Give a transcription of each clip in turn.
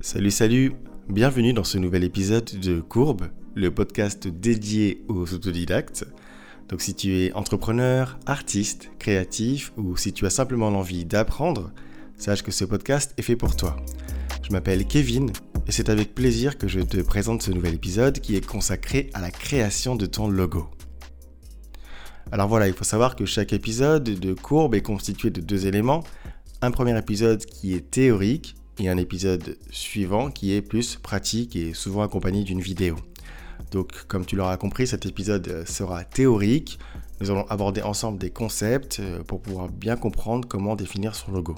Salut, salut, bienvenue dans ce nouvel épisode de Courbe, le podcast dédié aux autodidactes. Donc si tu es entrepreneur, artiste, créatif ou si tu as simplement l'envie d'apprendre, sache que ce podcast est fait pour toi. Je m'appelle Kevin et c'est avec plaisir que je te présente ce nouvel épisode qui est consacré à la création de ton logo. Alors voilà, il faut savoir que chaque épisode de Courbe est constitué de deux éléments. Un premier épisode qui est théorique et un épisode suivant qui est plus pratique et souvent accompagné d'une vidéo. Donc comme tu l'auras compris, cet épisode sera théorique. Nous allons aborder ensemble des concepts euh, pour pouvoir bien comprendre comment définir son logo.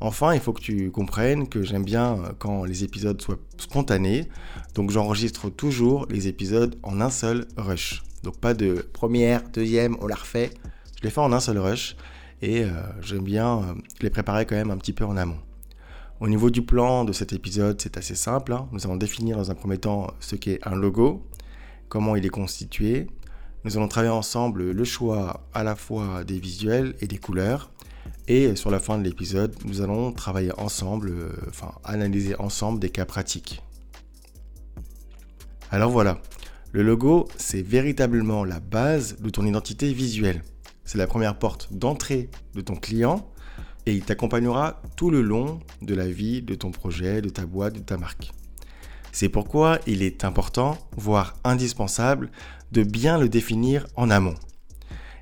Enfin, il faut que tu comprennes que j'aime bien euh, quand les épisodes soient spontanés. Donc j'enregistre toujours les épisodes en un seul rush. Donc pas de première, deuxième, on la refait. Je les fais en un seul rush et euh, j'aime bien les préparer quand même un petit peu en amont. Au niveau du plan de cet épisode, c'est assez simple. Hein. Nous allons définir dans un premier temps ce qu'est un logo, comment il est constitué. Nous allons travailler ensemble le choix à la fois des visuels et des couleurs. Et sur la fin de l'épisode, nous allons travailler ensemble, euh, enfin analyser ensemble des cas pratiques. Alors voilà, le logo, c'est véritablement la base de ton identité visuelle. C'est la première porte d'entrée de ton client et il t'accompagnera tout le long de la vie de ton projet, de ta boîte, de ta marque. C'est pourquoi il est important, voire indispensable, de bien le définir en amont.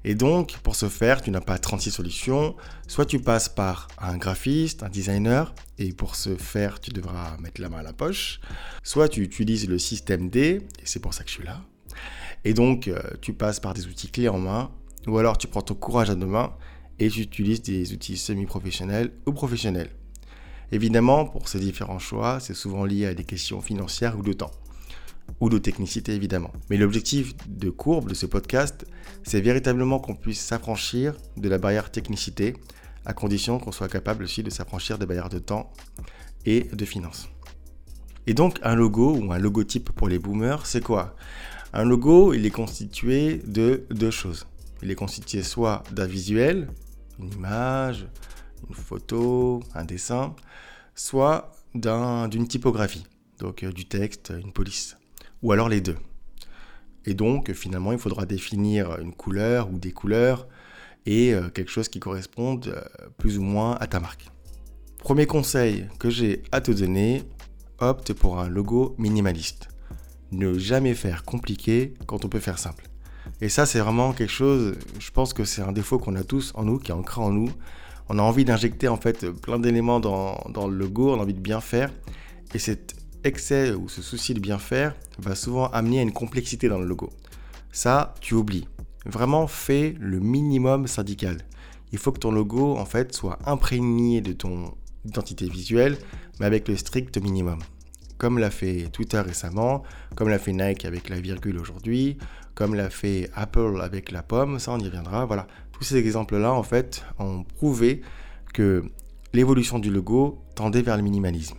Et donc, pour ce faire, tu n'as pas 36 solutions. Soit tu passes par un graphiste, un designer, et pour ce faire, tu devras mettre la main à la poche. Soit tu utilises le système D, et c'est pour ça que je suis là. Et donc, euh, tu passes par des outils clés en main, ou alors tu prends ton courage à deux mains et j'utilise des outils semi-professionnels ou professionnels. Évidemment, pour ces différents choix, c'est souvent lié à des questions financières ou de temps, ou de technicité évidemment. Mais l'objectif de courbe de ce podcast, c'est véritablement qu'on puisse s'affranchir de la barrière technicité, à condition qu'on soit capable aussi de s'affranchir des barrières de temps et de finances. Et donc un logo ou un logotype pour les boomers, c'est quoi? Un logo, il est constitué de deux choses. Il est constitué soit d'un visuel, une image, une photo, un dessin, soit d'une typographie, donc euh, du texte, une police, ou alors les deux. Et donc finalement il faudra définir une couleur ou des couleurs et euh, quelque chose qui corresponde euh, plus ou moins à ta marque. Premier conseil que j'ai à te donner, opte pour un logo minimaliste. Ne jamais faire compliqué quand on peut faire simple. Et ça, c'est vraiment quelque chose, je pense que c'est un défaut qu'on a tous en nous, qui est ancré en nous. On a envie d'injecter en fait plein d'éléments dans, le logo, on a envie de bien faire. Et cet excès ou ce souci de bien faire va souvent amener à une complexité dans le logo. Ça, tu oublies. Vraiment, fais le minimum syndical. Il faut que ton logo, en fait, soit imprégné de ton identité visuelle, mais avec le strict minimum comme l'a fait Twitter récemment, comme l'a fait Nike avec la virgule aujourd'hui, comme l'a fait Apple avec la pomme, ça on y reviendra. Voilà, tous ces exemples-là en fait ont prouvé que l'évolution du logo tendait vers le minimalisme.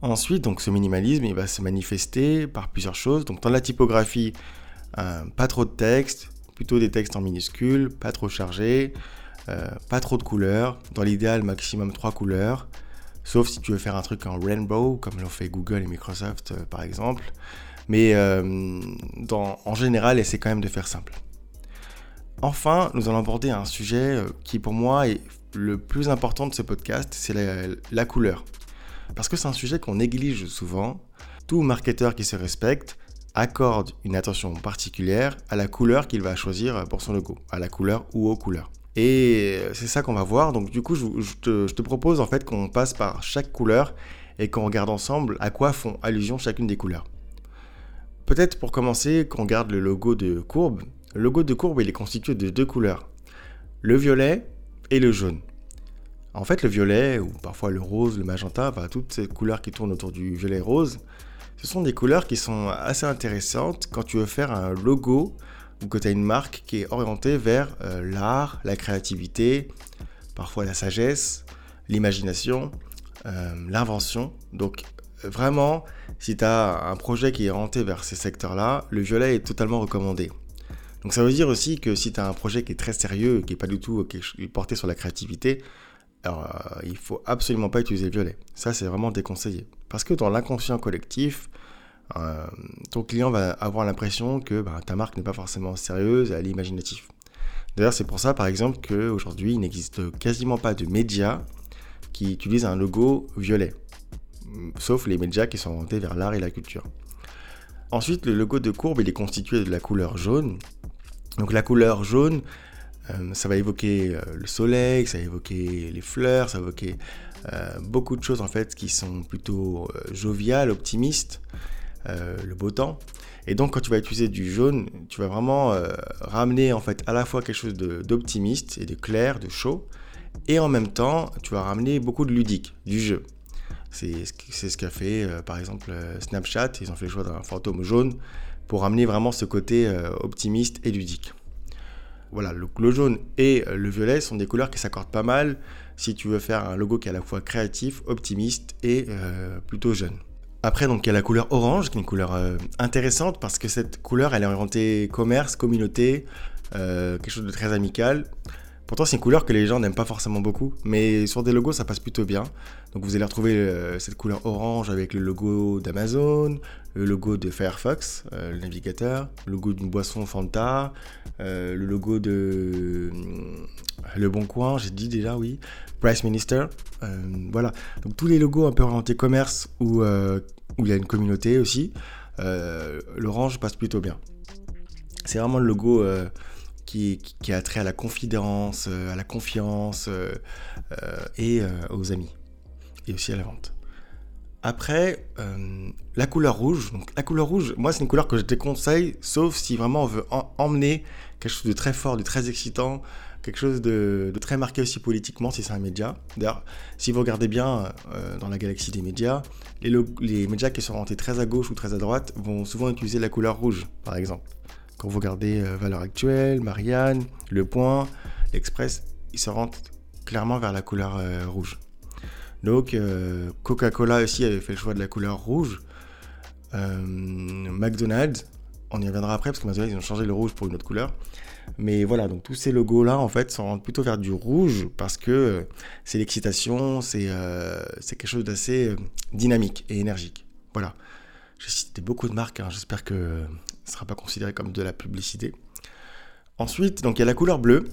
Ensuite, donc ce minimalisme, il va se manifester par plusieurs choses. Donc dans la typographie, euh, pas trop de texte, plutôt des textes en minuscules, pas trop chargés, euh, pas trop de couleurs. Dans l'idéal, maximum trois couleurs. Sauf si tu veux faire un truc en rainbow, comme l'ont fait Google et Microsoft euh, par exemple. Mais euh, en général, essaie quand même de faire simple. Enfin, nous allons aborder un sujet euh, qui pour moi est le plus important de ce podcast, c'est la, couleur. Parce que c'est un sujet qu'on néglige souvent. Tout marketeur qui se respecte accorde une attention particulière à la couleur qu'il va choisir pour son logo, à la couleur ou aux couleurs. Et c'est ça qu'on va voir. Donc du coup, je, te, propose en fait qu'on passe par chaque couleur et qu'on regarde ensemble à quoi font allusion chacune des couleurs. Peut-être pour commencer, qu'on regarde le logo de courbe. Le logo de courbe, il est constitué de deux couleurs. Le violet et le jaune. En fait, le violet, ou parfois le rose, le magenta, toutes ces couleurs qui tournent autour du violet rose, ce sont des couleurs qui sont assez intéressantes quand tu veux faire un logo ou que tu as une marque qui est orientée vers euh, l'art, la créativité, parfois la sagesse, l'imagination, euh, l'invention. Donc vraiment, si tu as un projet qui est orienté vers ces secteurs-là, le violet est totalement recommandé. Donc ça veut dire aussi que si tu as un projet qui est très sérieux, qui n'est pas du tout porté sur la créativité, Alors, euh, il faut absolument pas utiliser le violet. Ça, c'est vraiment déconseillé. Parce que dans l'inconscient collectif, euh, ton client va avoir l'impression que bah, ta marque n'est pas forcément sérieuse, elle est imaginative. D'ailleurs, c'est pour ça, par exemple, qu'aujourd'hui, il n'existe quasiment pas de médias qui utilisent un logo violet. Sauf les médias qui sont orientés vers l'art et la culture. Ensuite, le logo de courbe, il est constitué de la couleur jaune. Donc la couleur jaune, euh, ça va évoquer euh, le soleil, ça va évoquer les fleurs, ça va évoquer beaucoup de choses en fait qui sont plutôt joviales, optimistes, le beau temps. Et donc quand tu vas utiliser du jaune, tu vas vraiment ramener en fait à la fois quelque chose d'optimiste et de clair, de chaud, et en même temps tu vas ramener beaucoup de ludique, du jeu. C'est ce qu'a fait par exemple Snapchat, ils ont fait le choix d'un fantôme jaune pour ramener vraiment ce côté optimiste et ludique. Voilà, le, jaune et le violet sont des couleurs qui s'accordent pas mal si tu veux faire un logo qui est à la fois créatif, optimiste et euh, plutôt jeune. Après, donc, il y a la couleur orange, qui est une couleur euh, intéressante parce que cette couleur, elle est orientée commerce, communauté, euh, quelque chose de très amical. Pourtant, c'est une couleur que les gens n'aiment pas forcément beaucoup, mais sur des logos, ça passe plutôt bien. Donc, vous allez retrouver euh, cette couleur orange avec le logo d'Amazon, le logo de Firefox, euh, le navigateur, le logo d'une boisson Fanta, euh, le logo de Le Bon Coin, j'ai dit déjà, oui, Price Minister. voilà. Donc, tous les logos un peu orientés commerce où, où il y a une communauté aussi, l'orange passe plutôt bien. C'est vraiment le logo qui, a trait à la confidence, euh, à la confiance euh, euh, et aux amis. Et aussi à la vente. Après, la couleur rouge. Donc, la couleur rouge, moi, c'est une couleur que je déconseille, sauf si vraiment on veut emmener quelque chose de très fort, de très excitant, quelque chose de, très marqué aussi politiquement si c'est un média. D'ailleurs, si vous regardez bien dans la galaxie des médias, les, les médias qui sont orientés très à gauche ou très à droite vont souvent utiliser la couleur rouge, par exemple. Quand vous regardez euh, Valeur Actuelle, Marianne, Le Point, l'Express, ils se rendent clairement vers la couleur euh, rouge. Donc euh, Coca-Cola aussi avait fait le choix de la couleur rouge. McDonald's, on y reviendra après parce que McDonald's ils ont changé le rouge pour une autre couleur. Mais voilà, donc tous ces logos là en fait s'en plutôt vers du rouge parce que c'est l'excitation, c'est quelque chose d'assez dynamique et énergique. Voilà. J'ai cité beaucoup de marques, hein. j'espère que ne sera pas considéré comme de la publicité. Ensuite, donc il y a la couleur bleue.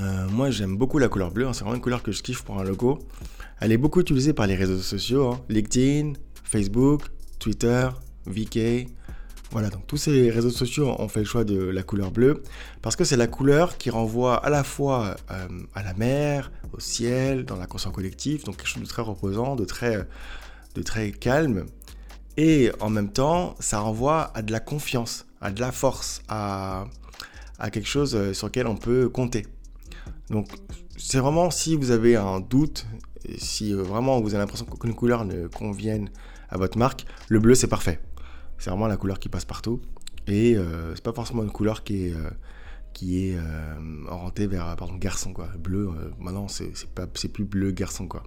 Euh, moi, j'aime beaucoup la couleur bleue. Hein. c'est vraiment une couleur que je kiffe pour un logo. Elle est beaucoup utilisée par les réseaux sociaux, hein. LinkedIn, Facebook, Twitter, VK. Voilà, donc tous ces réseaux sociaux ont fait le choix de la couleur bleue parce que c'est la couleur qui renvoie à la fois euh, à la mer, au ciel, dans la conscience collective, donc quelque chose de très reposant, de très, de très calme. Et en même temps, ça renvoie à de la confiance, à de la force, à, quelque chose euh, sur lequel on peut compter. Donc, c'est vraiment si vous avez un doute, si euh, vraiment vous avez l'impression qu'aucune couleur ne convienne à votre marque, le bleu c'est parfait. C'est vraiment la couleur qui passe partout. Et euh, c'est pas forcément une couleur qui est, est orientée vers pardon, garçon. Quoi. Bleu, maintenant c'est, c'est plus bleu garçon. quoi.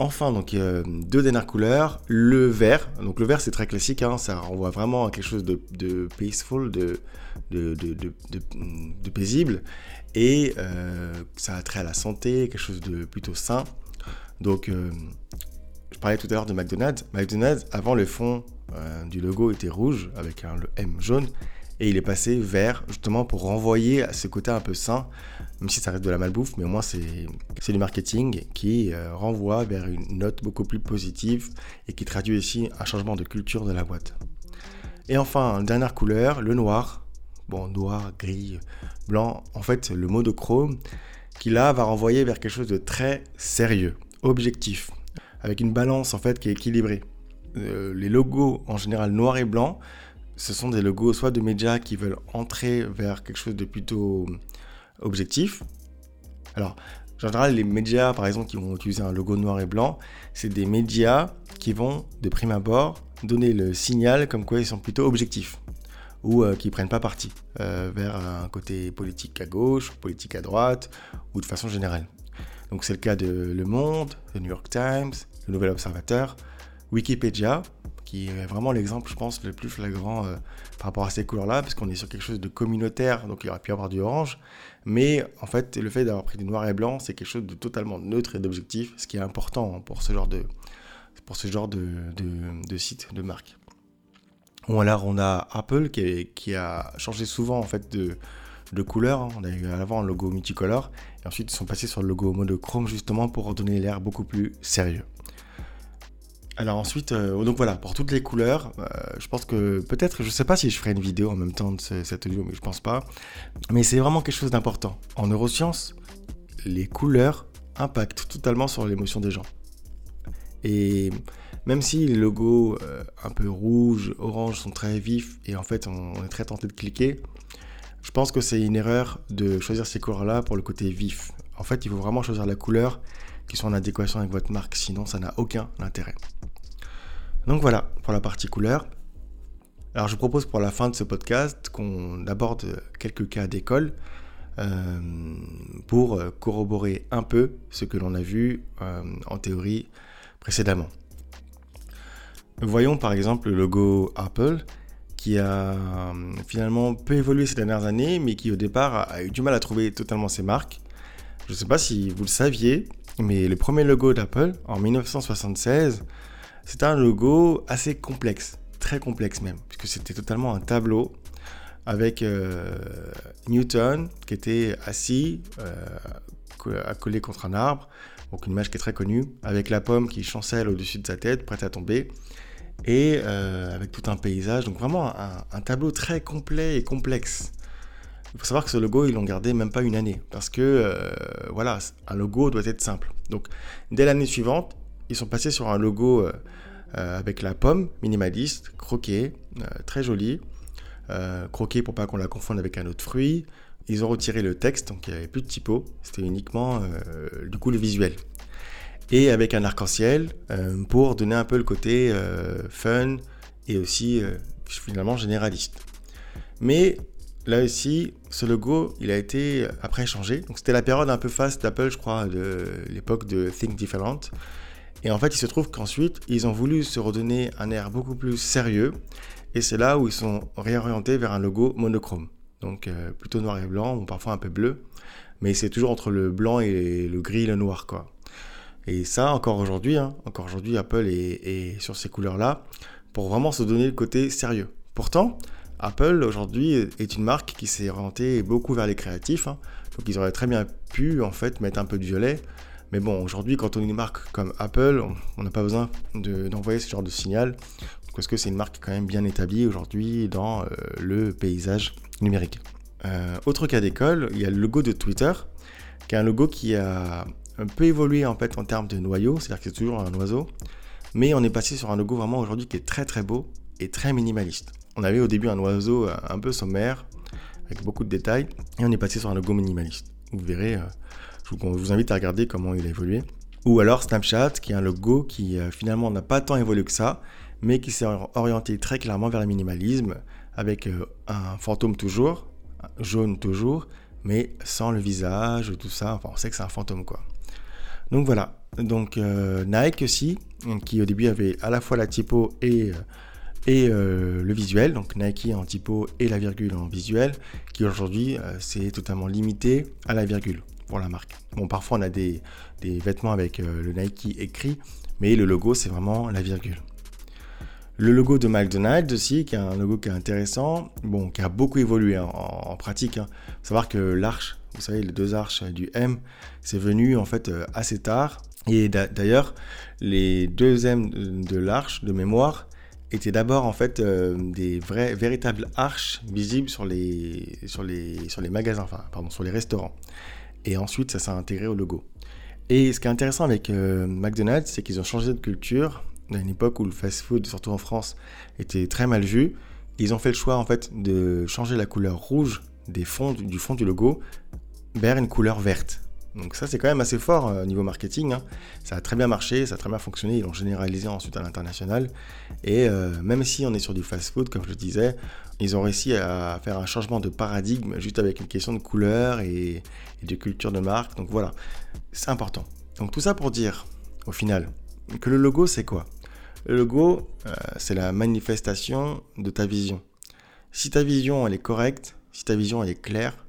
Enfin, donc deux dernières couleurs, le vert. Donc le vert c'est très classique, hein, ça renvoie vraiment à quelque chose de, peaceful, paisible, et euh, ça a trait à la santé, quelque chose de plutôt sain. Donc euh, je parlais tout à l'heure de McDonald's. McDonald's, avant le fond euh, du logo était rouge avec le M jaune, et il est passé vert justement pour renvoyer à ce côté un peu sain, même si ça reste de la malbouffe, mais au moins c'est du marketing qui euh, renvoie vers une note beaucoup plus positive et qui traduit aussi un changement de culture de la boîte. Et enfin, dernière couleur, le noir. Bon, noir, gris, blanc, en fait le monochrome qui là va renvoyer vers quelque chose de très sérieux, objectif, avec une balance en fait qui est équilibrée. Euh, les logos en général noir et blanc ce sont des logos soit de médias qui veulent entrer vers quelque chose de plutôt objectif. Alors, en général, les médias, par exemple, qui vont utiliser un logo noir et blanc, c'est des médias qui vont, de prime abord, donner le signal comme quoi ils sont plutôt objectifs ou euh, qui prennent pas parti euh, vers un côté politique à gauche, politique à droite ou de façon générale. Donc c'est le cas de Le Monde, le New York Times, le Nouvel Observateur, Wikipédia, qui est vraiment l'exemple, je pense, le plus flagrant euh, par rapport à ces couleurs-là, parce qu'on est sur quelque chose de communautaire, donc il aurait pu y avoir du orange. Mais en fait, le fait d'avoir pris du noir et blanc, c'est quelque chose de totalement neutre et d'objectif, ce qui est important pour ce genre de, pour ce genre de, de, site, de marque. Ou alors on a Apple qui, a changé souvent en fait de, de couleur. Hein. On a eu à l'avant un logo multicolore et ensuite ils sont passés sur le logo monochrome justement pour donner l'air beaucoup plus sérieux. Alors ensuite, euh, donc voilà, pour toutes les couleurs, euh, je pense que peut-être, je sais pas si je ferai une vidéo en même temps de cette audio, mais je pense pas. Mais c'est vraiment quelque chose d'important. En neurosciences, les couleurs impactent totalement sur l'émotion des gens. Et même si les logos euh, un peu rouge, orange sont très vifs et en fait on, est très tenté de cliquer, je pense que c'est une erreur de choisir ces couleurs-là pour le côté vif. En fait, il faut vraiment choisir la couleur qui soit en adéquation avec votre marque, sinon ça n'a aucun intérêt. Donc voilà pour la partie couleur. Alors je propose pour la fin de ce podcast qu'on aborde quelques cas d'école euh, pour corroborer un peu ce que l'on a vu euh, en théorie précédemment. Voyons par exemple le logo Apple qui a euh, finalement peu évolué ces dernières années mais qui au départ a eu du mal à trouver totalement ses marques. Je ne sais pas si vous le saviez, mais le premier logo d'Apple en 1976 c'était un logo assez complexe, très complexe même, puisque c'était totalement un tableau avec euh, Newton qui était assis, euh, accolé contre un arbre, donc une image qui est très connue, avec la pomme qui chancelle au-dessus de sa tête, prête à tomber, et euh, avec tout un paysage, donc vraiment un, tableau très complet et complexe. Il faut savoir que ce logo, ils l'ont gardé même pas une année, parce que voilà, un logo doit être simple. Donc dès l'année suivante, ils sont passés sur un logo euh, euh, avec la pomme minimaliste, croqué, euh, très joli. croqué pour pas qu'on la confonde avec un autre fruit. Ils ont retiré le texte, donc il n'y avait plus de typo. C'était uniquement du coup le visuel. Et avec un arc-en-ciel pour donner un peu le côté fun et aussi finalement généraliste. Mais là aussi, ce logo, il a été après changé. Donc c'était la période un peu fast d'Apple, je crois, de l'époque de Think Different. Et en fait, il se trouve qu'ensuite, ils ont voulu se redonner un air beaucoup plus sérieux. Et c'est là où ils sont réorientés vers un logo monochrome. Donc euh, plutôt noir et blanc, ou parfois un peu bleu. Mais c'est toujours entre le blanc et le gris et le noir, quoi. Et ça, encore aujourd'hui, hein, encore aujourd'hui, Apple est, sur ces couleurs-là pour vraiment se donner le côté sérieux. Pourtant, Apple aujourd'hui est une marque qui s'est orientée beaucoup vers les créatifs. Hein. donc ils auraient très bien pu en fait mettre un peu de violet, mais bon, aujourd'hui, quand on est une marque comme Apple, on n'a pas besoin d'envoyer ce genre de signal, parce que c'est une marque quand même bien établie aujourd'hui dans euh, le paysage numérique. Euh, autre cas d'école, il y a le logo de Twitter, qui est un logo qui a un peu évolué en fait en termes de noyau, c'est-à-dire que c'est toujours un oiseau, mais on est passé sur un logo vraiment aujourd'hui qui est très très beau et très minimaliste. On avait au début un oiseau un peu sommaire, avec beaucoup de détails, et on est passé sur un logo minimaliste. Vous verrez, euh, je vous invite à regarder comment il a évolué. Ou alors Snapchat, qui est un logo qui euh, finalement n'a pas tant évolué que ça, mais qui s'est orienté très clairement vers le minimalisme, avec euh, un fantôme toujours, jaune toujours, mais sans le visage, tout ça. Enfin, on sait que c'est un fantôme, quoi. Donc voilà. Donc euh, Nike aussi, qui au début avait à la fois la typo et, le visuel, donc Nike en typo et la virgule en visuel, qui aujourd'hui c'est totalement limité à la virgule pour la marque. Bon, parfois on a des, vêtements avec euh, le Nike écrit, mais le logo c'est vraiment la virgule. Le logo de McDonald's aussi, qui est un logo qui est intéressant, bon, qui a beaucoup évolué en, pratique. Hein. Savoir que l'arche, vous savez, les deux arches du M, c'est venu en fait euh, assez tard. Et d'ailleurs, les deux M de l'arche de mémoire étaient d'abord en fait euh, des vrais, véritables arches visibles sur les, sur les, sur les magasins, enfin, pardon, sur les restaurants et ensuite ça s'est intégré au logo. Et ce qui est intéressant avec euh, McDonald's, c'est qu'ils ont changé de culture. À une époque où le fast-food, surtout en France, était très mal vu, ils ont fait le choix en fait de changer la couleur rouge des fonds, du fond du logo vers une couleur verte. Donc ça c'est quand même assez fort euh, au niveau marketing. Hein. Ça a très bien marché, ça a très bien fonctionné, ils l'ont généralisé ensuite à l'international. Et euh, même si on est sur du fast-food, comme je le disais, ils ont réussi à faire un changement de paradigme juste avec une question de couleur et, de culture de marque. Donc voilà, c'est important. Donc tout ça pour dire, au final, que le logo c'est quoi? Le logo, euh, c'est la manifestation de ta vision. Si ta vision elle est correcte, si ta vision elle est claire,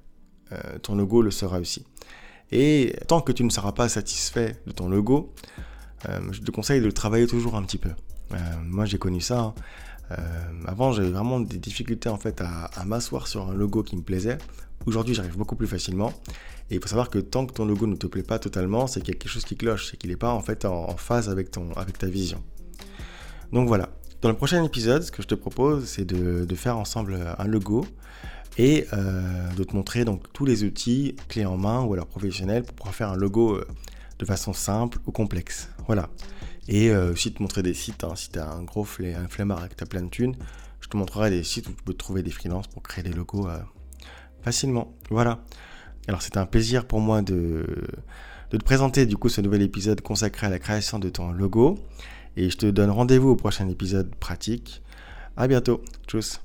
euh, ton logo le sera aussi. Et tant que tu ne seras pas satisfait de ton logo, euh, je te conseille de le travailler toujours un petit peu. moi j'ai connu ça. Hein. avant j'avais vraiment des difficultés en fait à, m'asseoir sur un logo qui me plaisait. Aujourd'hui j'arrive beaucoup plus facilement. Et il faut savoir que tant que ton logo ne te plaît pas totalement, c'est qu'il y a quelque chose qui cloche, c'est qu'il n'est pas en fait en, phase avec, ton, avec ta vision. Donc voilà. Dans le prochain épisode, ce que je te propose, c'est de, faire ensemble un logo et euh, de te montrer donc tous les outils clés en main ou alors professionnels pour pouvoir faire un logo euh, de façon simple ou complexe. Voilà. Et euh, aussi te montrer des sites. Hein. si tu as un gros un flemmard et tu as plein de thunes, je te montrerai des sites où tu peux trouver des freelances pour créer des logos facilement. Voilà. Alors c'était un plaisir pour moi de, de te présenter du coup ce nouvel épisode consacré à la création de ton logo. Et je te donne rendez-vous au prochain épisode pratique. À bientôt. Tchuss.